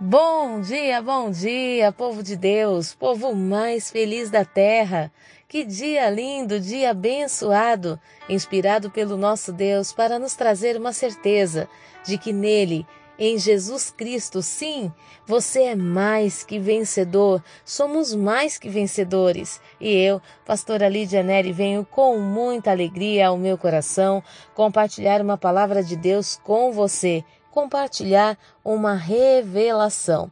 Bom dia, bom dia, povo de Deus, povo mais feliz da terra. Que dia lindo, dia abençoado, inspirado pelo nosso Deus para nos trazer uma certeza de que nele, em Jesus Cristo, sim, você é mais que vencedor, somos mais que vencedores. E eu, pastora Lídia Neri, venho com muita alegria ao meu coração compartilhar uma palavra de Deus com você compartilhar uma revelação.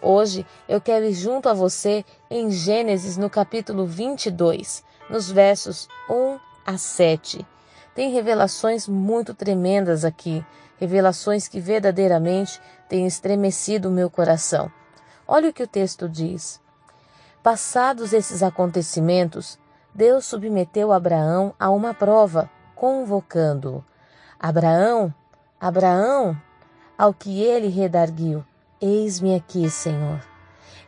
Hoje eu quero ir junto a você em Gênesis no capítulo 22, nos versos 1 a 7. Tem revelações muito tremendas aqui, revelações que verdadeiramente têm estremecido o meu coração. Olha o que o texto diz. Passados esses acontecimentos, Deus submeteu Abraão a uma prova, convocando-o. Abraão, Abraão, ao que ele redarguiu: Eis-me aqui, Senhor.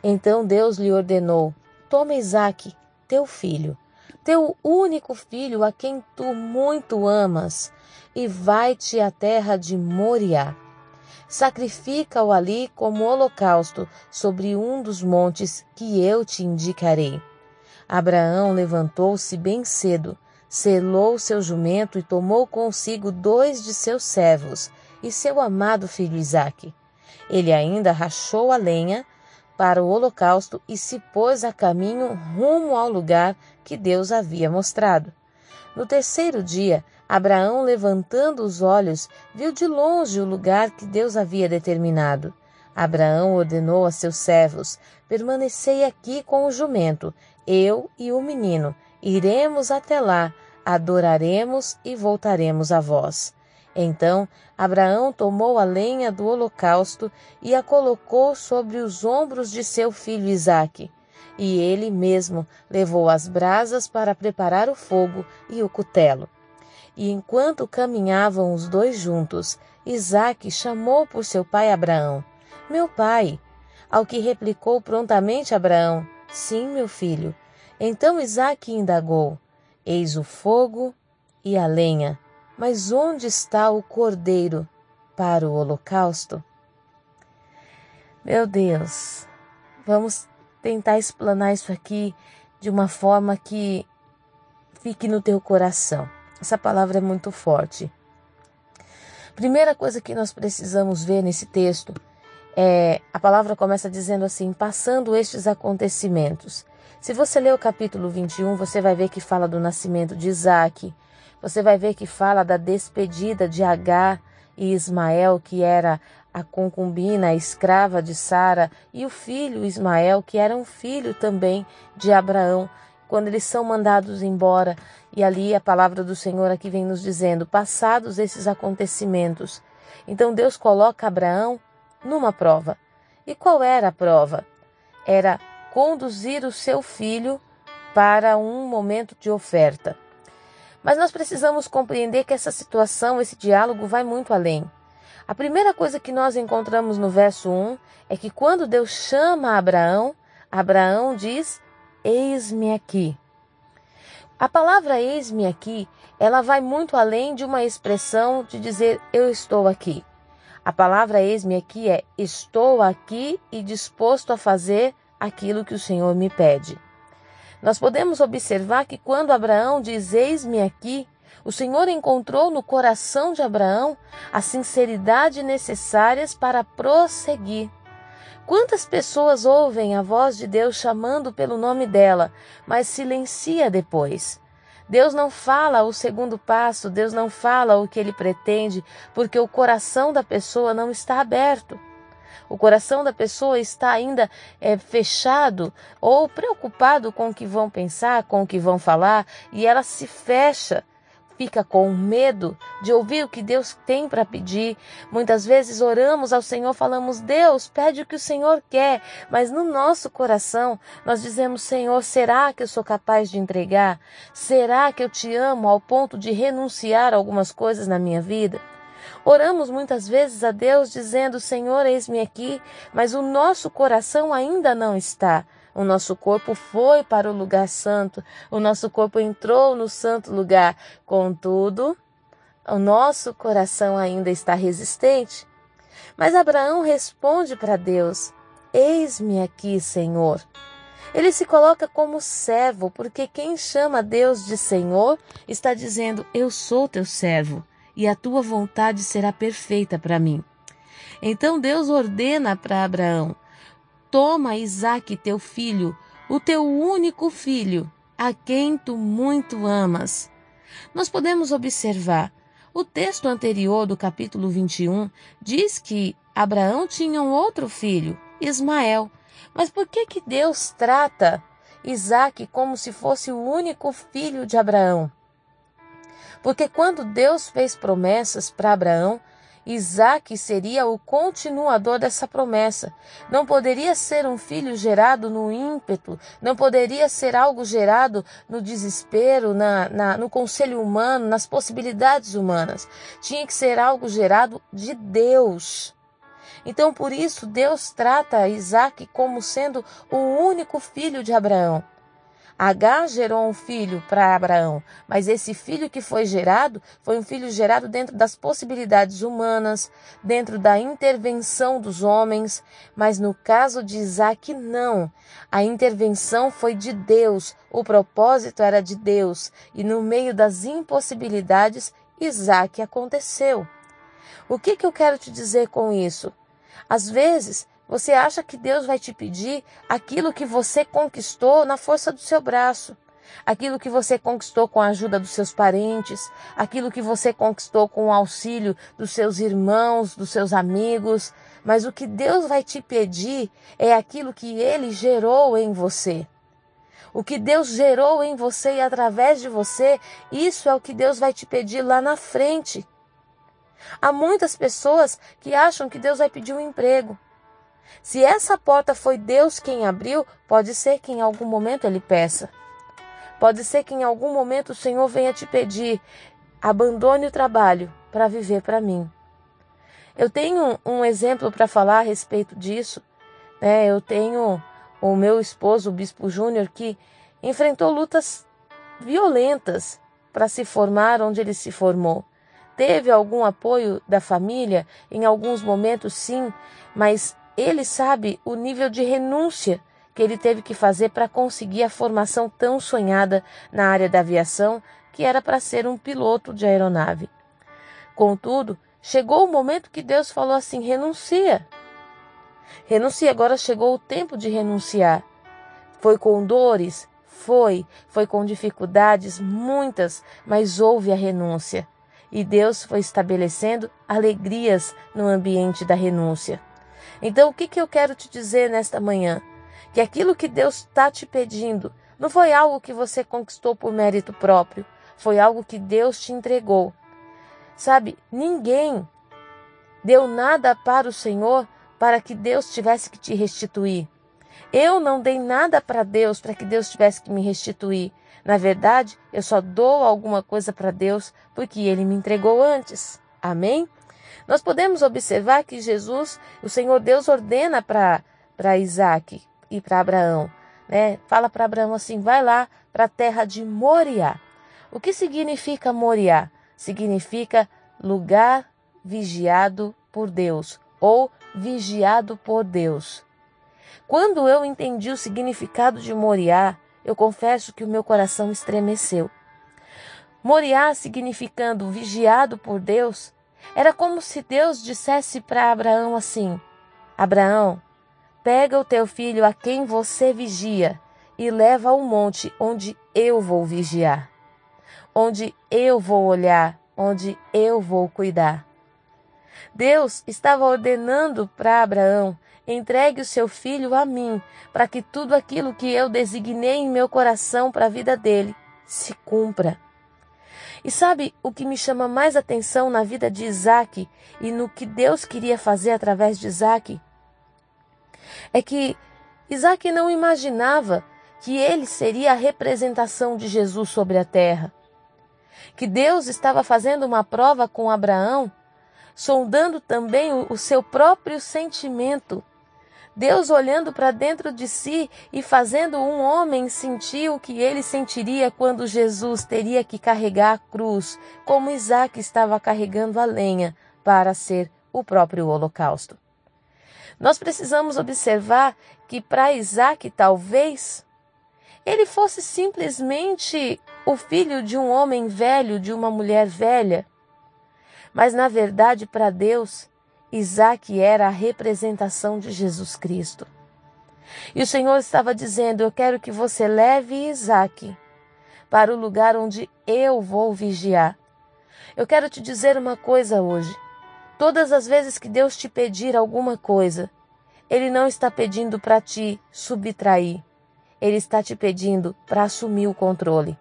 Então Deus lhe ordenou: Toma Isaque, teu filho, teu único filho, a quem tu muito amas, e vai-te à terra de Moriá. Sacrifica-o ali como holocausto sobre um dos montes que eu te indicarei. Abraão levantou-se bem cedo, selou seu jumento e tomou consigo dois de seus servos e seu amado filho Isaque. Ele ainda rachou a lenha para o holocausto e se pôs a caminho rumo ao lugar que Deus havia mostrado. No terceiro dia, Abraão, levantando os olhos, viu de longe o lugar que Deus havia determinado. Abraão ordenou a seus servos: Permanecei aqui com o jumento, eu e o menino. Iremos até lá, adoraremos e voltaremos a vós. Então Abraão tomou a lenha do holocausto e a colocou sobre os ombros de seu filho Isaque. E ele mesmo levou as brasas para preparar o fogo e o cutelo. E enquanto caminhavam os dois juntos, Isaque chamou por seu pai Abraão: Meu pai. Ao que replicou prontamente Abraão: Sim, meu filho. Então Isaque indagou: Eis o fogo e a lenha mas onde está o cordeiro para o holocausto? Meu Deus, vamos tentar explanar isso aqui de uma forma que fique no teu coração. Essa palavra é muito forte. Primeira coisa que nós precisamos ver nesse texto é a palavra começa dizendo assim: passando estes acontecimentos. Se você ler o capítulo 21, você vai ver que fala do nascimento de Isaac, você vai ver que fala da despedida de Agar e Ismael, que era a concubina, a escrava de Sara, e o filho Ismael, que era um filho também de Abraão, quando eles são mandados embora. E ali a palavra do Senhor aqui vem nos dizendo: passados esses acontecimentos. Então Deus coloca Abraão numa prova. E qual era a prova? Era conduzir o seu filho para um momento de oferta. Mas nós precisamos compreender que essa situação, esse diálogo vai muito além. A primeira coisa que nós encontramos no verso 1 é que quando Deus chama Abraão, Abraão diz: Eis-me aqui. A palavra eis-me aqui, ela vai muito além de uma expressão de dizer eu estou aqui. A palavra eis-me aqui é estou aqui e disposto a fazer aquilo que o Senhor me pede. Nós podemos observar que quando Abraão diz: Eis-me aqui, o Senhor encontrou no coração de Abraão a sinceridade necessárias para prosseguir. Quantas pessoas ouvem a voz de Deus chamando pelo nome dela, mas silencia depois? Deus não fala o segundo passo, Deus não fala o que ele pretende, porque o coração da pessoa não está aberto o coração da pessoa está ainda é, fechado ou preocupado com o que vão pensar, com o que vão falar, e ela se fecha fica com medo de ouvir o que Deus tem para pedir. Muitas vezes oramos ao Senhor, falamos: Deus, pede o que o Senhor quer, mas no nosso coração nós dizemos: Senhor, será que eu sou capaz de entregar? Será que eu te amo ao ponto de renunciar a algumas coisas na minha vida? Oramos muitas vezes a Deus dizendo: Senhor, eis-me aqui, mas o nosso coração ainda não está. O nosso corpo foi para o lugar santo, o nosso corpo entrou no santo lugar. Contudo, o nosso coração ainda está resistente. Mas Abraão responde para Deus: Eis-me aqui, Senhor. Ele se coloca como servo, porque quem chama Deus de Senhor está dizendo: Eu sou teu servo e a tua vontade será perfeita para mim. Então Deus ordena para Abraão: Toma Isaque, teu filho, o teu único filho, a quem tu muito amas. Nós podemos observar o texto anterior do capítulo 21 diz que Abraão tinha um outro filho, Ismael. Mas por que que Deus trata Isaac como se fosse o único filho de Abraão? Porque quando Deus fez promessas para Abraão, Isaac seria o continuador dessa promessa. Não poderia ser um filho gerado no ímpeto, não poderia ser algo gerado no desespero, na, na, no conselho humano, nas possibilidades humanas. Tinha que ser algo gerado de Deus. Então, por isso, Deus trata Isaac como sendo o único filho de Abraão. Agar gerou um filho para Abraão, mas esse filho que foi gerado foi um filho gerado dentro das possibilidades humanas, dentro da intervenção dos homens, mas no caso de Isaac, não. A intervenção foi de Deus, o propósito era de Deus, e no meio das impossibilidades, Isaac aconteceu. O que, que eu quero te dizer com isso? Às vezes, você acha que Deus vai te pedir aquilo que você conquistou na força do seu braço, aquilo que você conquistou com a ajuda dos seus parentes, aquilo que você conquistou com o auxílio dos seus irmãos, dos seus amigos, mas o que Deus vai te pedir é aquilo que ele gerou em você. O que Deus gerou em você e através de você, isso é o que Deus vai te pedir lá na frente. Há muitas pessoas que acham que Deus vai pedir um emprego. Se essa porta foi Deus quem abriu, pode ser que em algum momento ele peça. Pode ser que em algum momento o Senhor venha te pedir: abandone o trabalho para viver para mim. Eu tenho um exemplo para falar a respeito disso. Né? Eu tenho o meu esposo, o Bispo Júnior, que enfrentou lutas violentas para se formar onde ele se formou. Teve algum apoio da família? Em alguns momentos, sim, mas ele sabe o nível de renúncia que ele teve que fazer para conseguir a formação tão sonhada na área da aviação, que era para ser um piloto de aeronave. Contudo, chegou o momento que Deus falou assim: renuncia. Renuncia, agora chegou o tempo de renunciar. Foi com dores? Foi. Foi com dificuldades, muitas, mas houve a renúncia. E Deus foi estabelecendo alegrias no ambiente da renúncia. Então, o que, que eu quero te dizer nesta manhã? Que aquilo que Deus está te pedindo não foi algo que você conquistou por mérito próprio, foi algo que Deus te entregou. Sabe, ninguém deu nada para o Senhor para que Deus tivesse que te restituir. Eu não dei nada para Deus para que Deus tivesse que me restituir. Na verdade, eu só dou alguma coisa para Deus porque Ele me entregou antes. Amém? Nós podemos observar que Jesus, o Senhor Deus, ordena para Isaac e para Abraão. Né? Fala para Abraão assim: vai lá para a terra de Moriá. O que significa Moriá? Significa lugar vigiado por Deus ou vigiado por Deus. Quando eu entendi o significado de Moriá, eu confesso que o meu coração estremeceu. Moriá, significando vigiado por Deus, era como se Deus dissesse para Abraão assim: Abraão, pega o teu filho a quem você vigia e leva ao monte onde eu vou vigiar, onde eu vou olhar, onde eu vou cuidar. Deus estava ordenando para Abraão: entregue o seu filho a mim, para que tudo aquilo que eu designei em meu coração para a vida dele se cumpra. E sabe o que me chama mais atenção na vida de Isaac e no que Deus queria fazer através de Isaac? É que Isaac não imaginava que ele seria a representação de Jesus sobre a terra. Que Deus estava fazendo uma prova com Abraão, sondando também o, seu próprio sentimento Deus olhando para dentro de si e fazendo um homem sentir o que ele sentiria quando Jesus teria que carregar a cruz, como Isaac estava carregando a lenha para ser o próprio holocausto. Nós precisamos observar que para Isaac, talvez, ele fosse simplesmente o filho de um homem velho, de uma mulher velha. Mas, na verdade, para Deus, Isaac era a representação de Jesus Cristo. E o Senhor estava dizendo: Eu quero que você leve Isaac para o lugar onde eu vou vigiar. Eu quero te dizer uma coisa hoje. Todas as vezes que Deus te pedir alguma coisa, Ele não está pedindo para te subtrair. Ele está te pedindo para assumir o controle.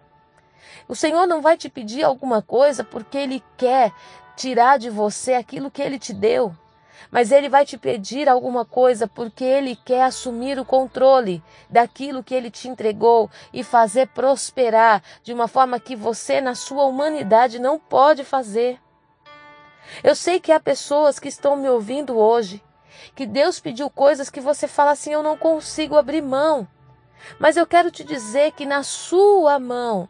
O Senhor não vai te pedir alguma coisa porque Ele quer tirar de você aquilo que Ele te deu mas ele vai te pedir alguma coisa porque ele quer assumir o controle daquilo que ele te entregou e fazer prosperar de uma forma que você, na sua humanidade, não pode fazer. Eu sei que há pessoas que estão me ouvindo hoje, que Deus pediu coisas que você fala assim: eu não consigo abrir mão. Mas eu quero te dizer que na sua mão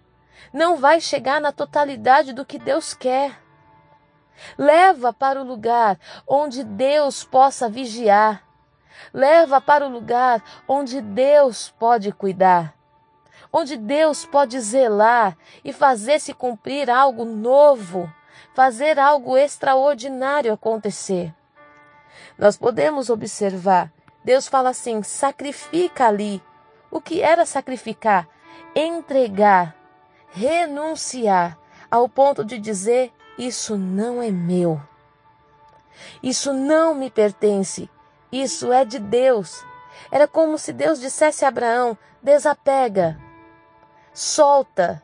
não vai chegar na totalidade do que Deus quer. Leva para o lugar onde Deus possa vigiar. Leva para o lugar onde Deus pode cuidar. Onde Deus pode zelar e fazer se cumprir algo novo, fazer algo extraordinário acontecer. Nós podemos observar, Deus fala assim: sacrifica ali. O que era sacrificar? Entregar, renunciar, ao ponto de dizer: isso não é meu. Isso não me pertence. Isso é de Deus. Era como se Deus dissesse a Abraão: desapega, solta,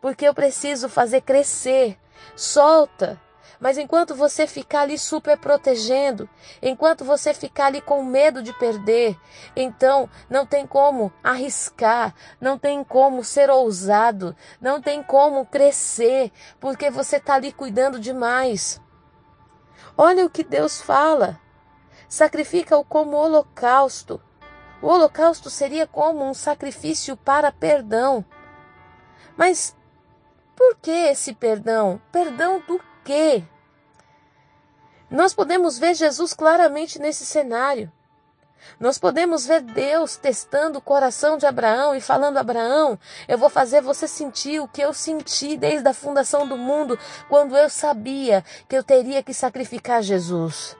porque eu preciso fazer crescer. Solta, mas enquanto você ficar ali super protegendo, enquanto você ficar ali com medo de perder, então não tem como arriscar, não tem como ser ousado, não tem como crescer, porque você está ali cuidando demais. Olha o que Deus fala. Sacrifica-o como holocausto. O holocausto seria como um sacrifício para perdão. Mas por que esse perdão? Perdão do quê? Nós podemos ver Jesus claramente nesse cenário. Nós podemos ver Deus testando o coração de Abraão e falando: Abraão, eu vou fazer você sentir o que eu senti desde a fundação do mundo, quando eu sabia que eu teria que sacrificar Jesus.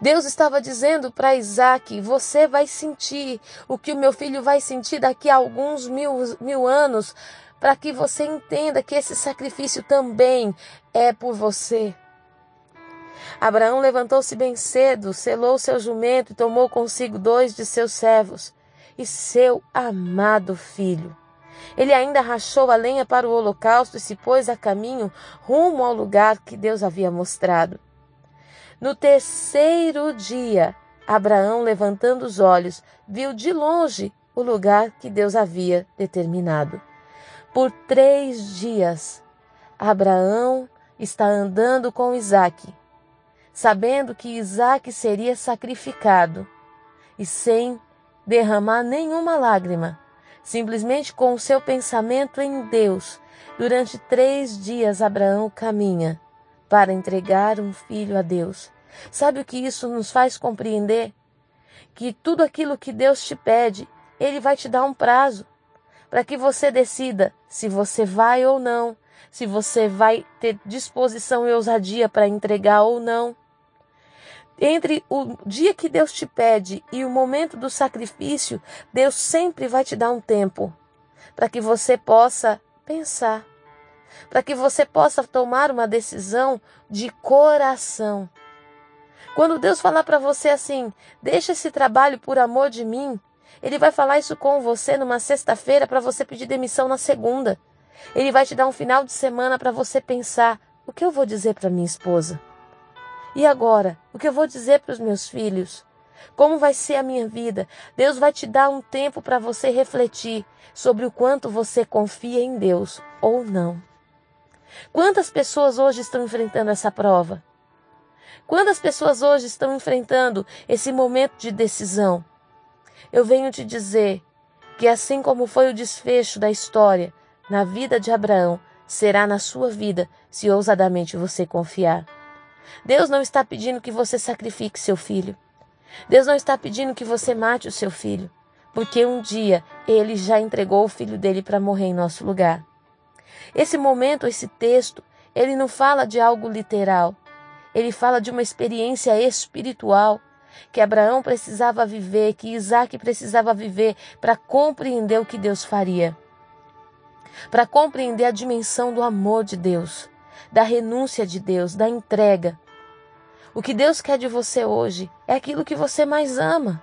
Deus estava dizendo para Isaac: Você vai sentir o que o meu filho vai sentir daqui a alguns mil, mil anos, para que você entenda que esse sacrifício também é por você. Abraão levantou-se bem cedo, selou seu jumento e tomou consigo dois de seus servos e seu amado filho. Ele ainda rachou a lenha para o holocausto e se pôs a caminho rumo ao lugar que Deus havia mostrado. No terceiro dia, Abraão, levantando os olhos, viu de longe o lugar que Deus havia determinado. Por três dias, Abraão está andando com Isaque, sabendo que Isaque seria sacrificado, e sem derramar nenhuma lágrima, simplesmente com o seu pensamento em Deus, durante três dias Abraão caminha para entregar um filho a Deus. Sabe o que isso nos faz compreender? Que tudo aquilo que Deus te pede, Ele vai te dar um prazo para que você decida se você vai ou não, se você vai ter disposição e ousadia para entregar ou não. Entre o dia que Deus te pede e o momento do sacrifício, Deus sempre vai te dar um tempo para que você possa pensar, para que você possa tomar uma decisão de coração. Quando Deus falar para você assim, deixa esse trabalho por amor de mim, ele vai falar isso com você numa sexta-feira para você pedir demissão na segunda. Ele vai te dar um final de semana para você pensar: o que eu vou dizer para minha esposa? E agora, o que eu vou dizer para os meus filhos? Como vai ser a minha vida? Deus vai te dar um tempo para você refletir sobre o quanto você confia em Deus ou não. Quantas pessoas hoje estão enfrentando essa prova? Quantas pessoas hoje estão enfrentando esse momento de decisão? Eu venho te dizer que, assim como foi o desfecho da história na vida de Abraão, será na sua vida se ousadamente você confiar. Deus não está pedindo que você sacrifique seu filho. Deus não está pedindo que você mate o seu filho, porque um dia ele já entregou o filho dele para morrer em nosso lugar. Esse momento, esse texto, ele não fala de algo literal. Ele fala de uma experiência espiritual que Abraão precisava viver, que Isaac precisava viver para compreender o que Deus faria. Para compreender a dimensão do amor de Deus, da renúncia de Deus, da entrega. O que Deus quer de você hoje é aquilo que você mais ama.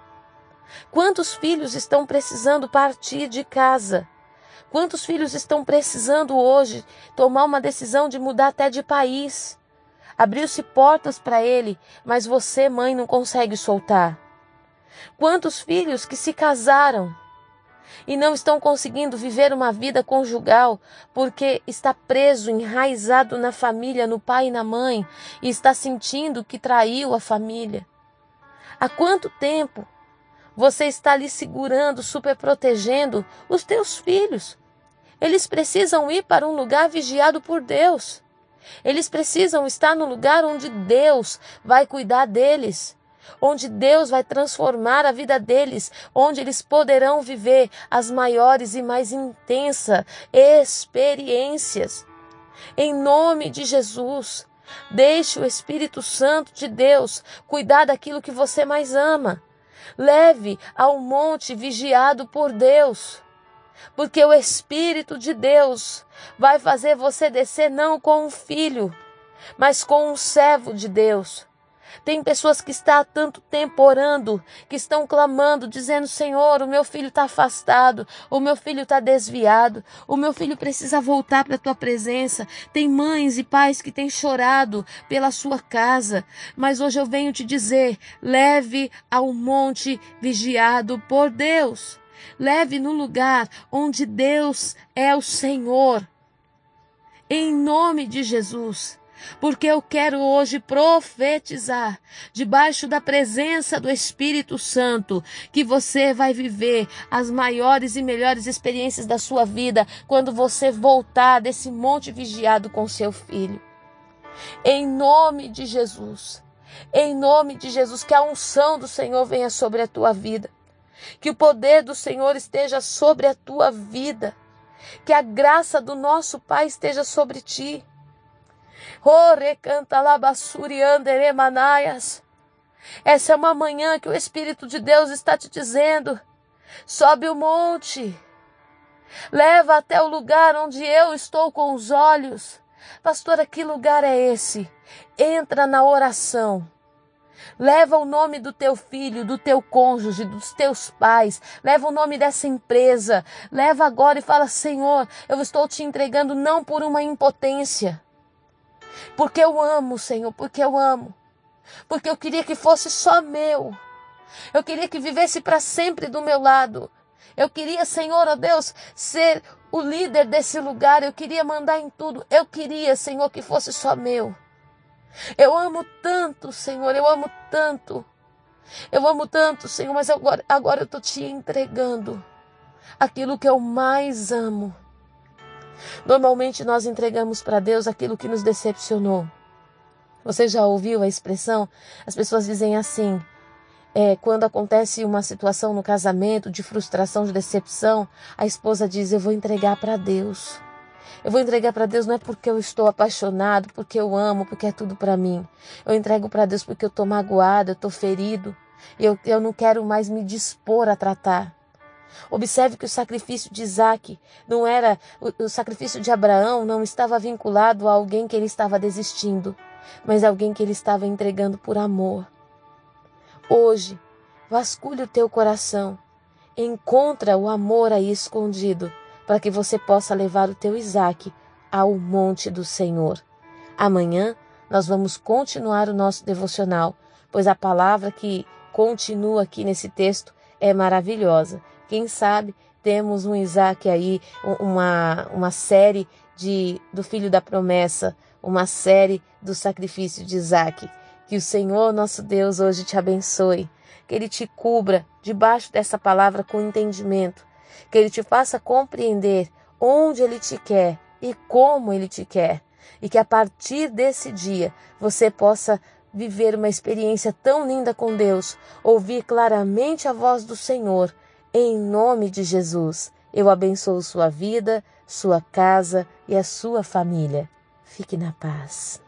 Quantos filhos estão precisando partir de casa? Quantos filhos estão precisando hoje tomar uma decisão de mudar até de país? Abriu-se portas para ele, mas você, mãe, não consegue soltar. Quantos filhos que se casaram e não estão conseguindo viver uma vida conjugal porque está preso, enraizado na família, no pai e na mãe, e está sentindo que traiu a família. Há quanto tempo você está ali segurando, super protegendo os teus filhos? Eles precisam ir para um lugar vigiado por Deus. Eles precisam estar no lugar onde Deus vai cuidar deles onde Deus vai transformar a vida deles, onde eles poderão viver as maiores e mais intensas experiências. Em nome de Jesus, deixe o Espírito Santo de Deus cuidar daquilo que você mais ama. Leve ao monte vigiado por Deus. Porque o Espírito de Deus vai fazer você descer não com um filho, mas com um servo de Deus tem pessoas que estão há tanto tempo orando, que estão clamando, dizendo: Senhor, o meu filho está afastado, o meu filho está desviado, o meu filho precisa voltar para a tua presença. Tem mães e pais que têm chorado pela sua casa, mas hoje eu venho te dizer: leve ao monte vigiado por Deus. Leve no lugar onde Deus é o Senhor. Em nome de Jesus porque eu quero hoje profetizar, debaixo da presença do Espírito Santo, que você vai viver as maiores e melhores experiências da sua vida quando você voltar desse monte vigiado com seu filho. Em nome de Jesus, em nome de Jesus, que a unção do Senhor venha sobre a tua vida, que o poder do Senhor esteja sobre a tua vida, que a graça do nosso Pai esteja sobre ti recanta manaias. Essa é uma manhã que o Espírito de Deus está te dizendo: sobe o monte, leva até o lugar onde eu estou com os olhos. Pastora, que lugar é esse? Entra na oração. Leva o nome do teu filho, do teu cônjuge, dos teus pais. Leva o nome dessa empresa. Leva agora e fala: Senhor, eu estou te entregando não por uma impotência, porque eu amo, Senhor, porque eu amo. Porque eu queria que fosse só meu. Eu queria que vivesse para sempre do meu lado. Eu queria, Senhor, ó Deus, ser o líder desse lugar. Eu queria mandar em tudo. Eu queria, Senhor, que fosse só meu. Eu amo tanto, Senhor, eu amo tanto. Eu amo tanto, Senhor, mas agora, agora eu estou te entregando aquilo que eu mais amo. Normalmente nós entregamos para Deus aquilo que nos decepcionou. Você já ouviu a expressão? As pessoas dizem assim: é, quando acontece uma situação no casamento de frustração, de decepção, a esposa diz: Eu vou entregar para Deus. Eu vou entregar para Deus não é porque eu estou apaixonado, porque eu amo, porque é tudo para mim. Eu entrego para Deus porque eu estou magoado, eu estou ferido. Eu, eu não quero mais me dispor a tratar. Observe que o sacrifício de Isaac não era. O, o sacrifício de Abraão não estava vinculado a alguém que ele estava desistindo, mas alguém que ele estava entregando por amor. Hoje, vasculhe o teu coração, encontra o amor aí escondido, para que você possa levar o teu Isaac ao monte do Senhor. Amanhã nós vamos continuar o nosso devocional, pois a palavra que continua aqui nesse texto é maravilhosa. Quem sabe temos um Isaac aí, uma, uma série de, do Filho da Promessa, uma série do sacrifício de Isaac. Que o Senhor, nosso Deus, hoje te abençoe. Que Ele te cubra debaixo dessa palavra com entendimento. Que Ele te faça compreender onde Ele te quer e como Ele te quer. e que a partir desse dia você possa viver uma experiência tão linda com Deus, ouvir claramente a voz do Senhor. Em nome de Jesus, eu abençoo sua vida, sua casa e a sua família. Fique na paz.